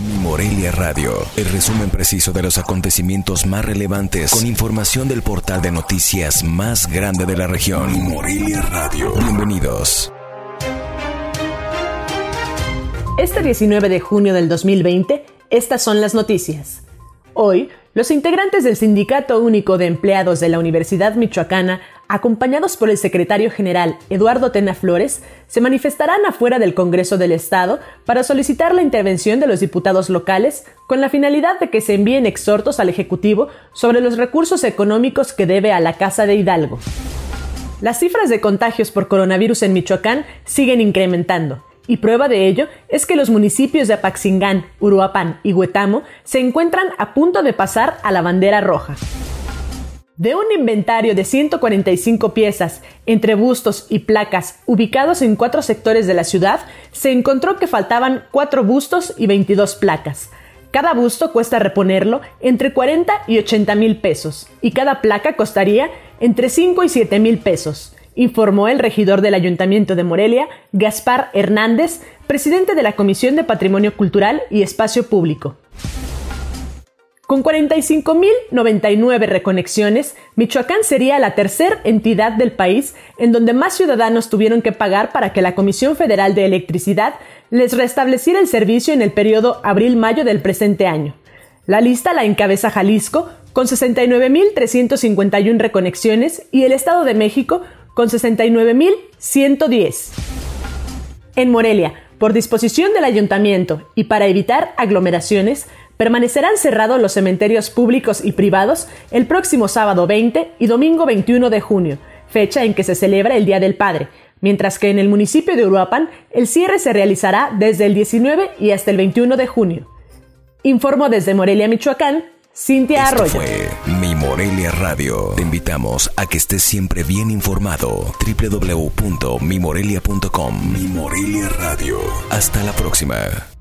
Mi Morelia Radio, el resumen preciso de los acontecimientos más relevantes con información del portal de noticias más grande de la región. Mi Morelia Radio. Bienvenidos. Este 19 de junio del 2020, estas son las noticias. Hoy, los integrantes del Sindicato Único de Empleados de la Universidad Michoacana, acompañados por el secretario general Eduardo Tena Flores, se manifestarán afuera del Congreso del Estado para solicitar la intervención de los diputados locales con la finalidad de que se envíen exhortos al Ejecutivo sobre los recursos económicos que debe a la Casa de Hidalgo. Las cifras de contagios por coronavirus en Michoacán siguen incrementando y prueba de ello es que los municipios de Apaxingán, Uruapan y Huetamo se encuentran a punto de pasar a la bandera roja. De un inventario de 145 piezas, entre bustos y placas, ubicados en cuatro sectores de la ciudad, se encontró que faltaban cuatro bustos y 22 placas. Cada busto cuesta reponerlo entre 40 y 80 mil pesos, y cada placa costaría entre 5 y 7 mil pesos informó el regidor del Ayuntamiento de Morelia, Gaspar Hernández, presidente de la Comisión de Patrimonio Cultural y Espacio Público. Con 45.099 reconexiones, Michoacán sería la tercera entidad del país en donde más ciudadanos tuvieron que pagar para que la Comisión Federal de Electricidad les restableciera el servicio en el periodo abril-mayo del presente año. La lista la encabeza Jalisco, con 69.351 reconexiones, y el Estado de México, con 69.110. En Morelia, por disposición del ayuntamiento y para evitar aglomeraciones, permanecerán cerrados los cementerios públicos y privados el próximo sábado 20 y domingo 21 de junio, fecha en que se celebra el Día del Padre, mientras que en el municipio de Uruapan el cierre se realizará desde el 19 y hasta el 21 de junio. Informo desde Morelia, Michoacán, Cintia Esto Arroyo. fue Mi Morelia Radio. Te invitamos a que estés siempre bien informado. www.mimorelia.com Mi Morelia Radio. Hasta la próxima.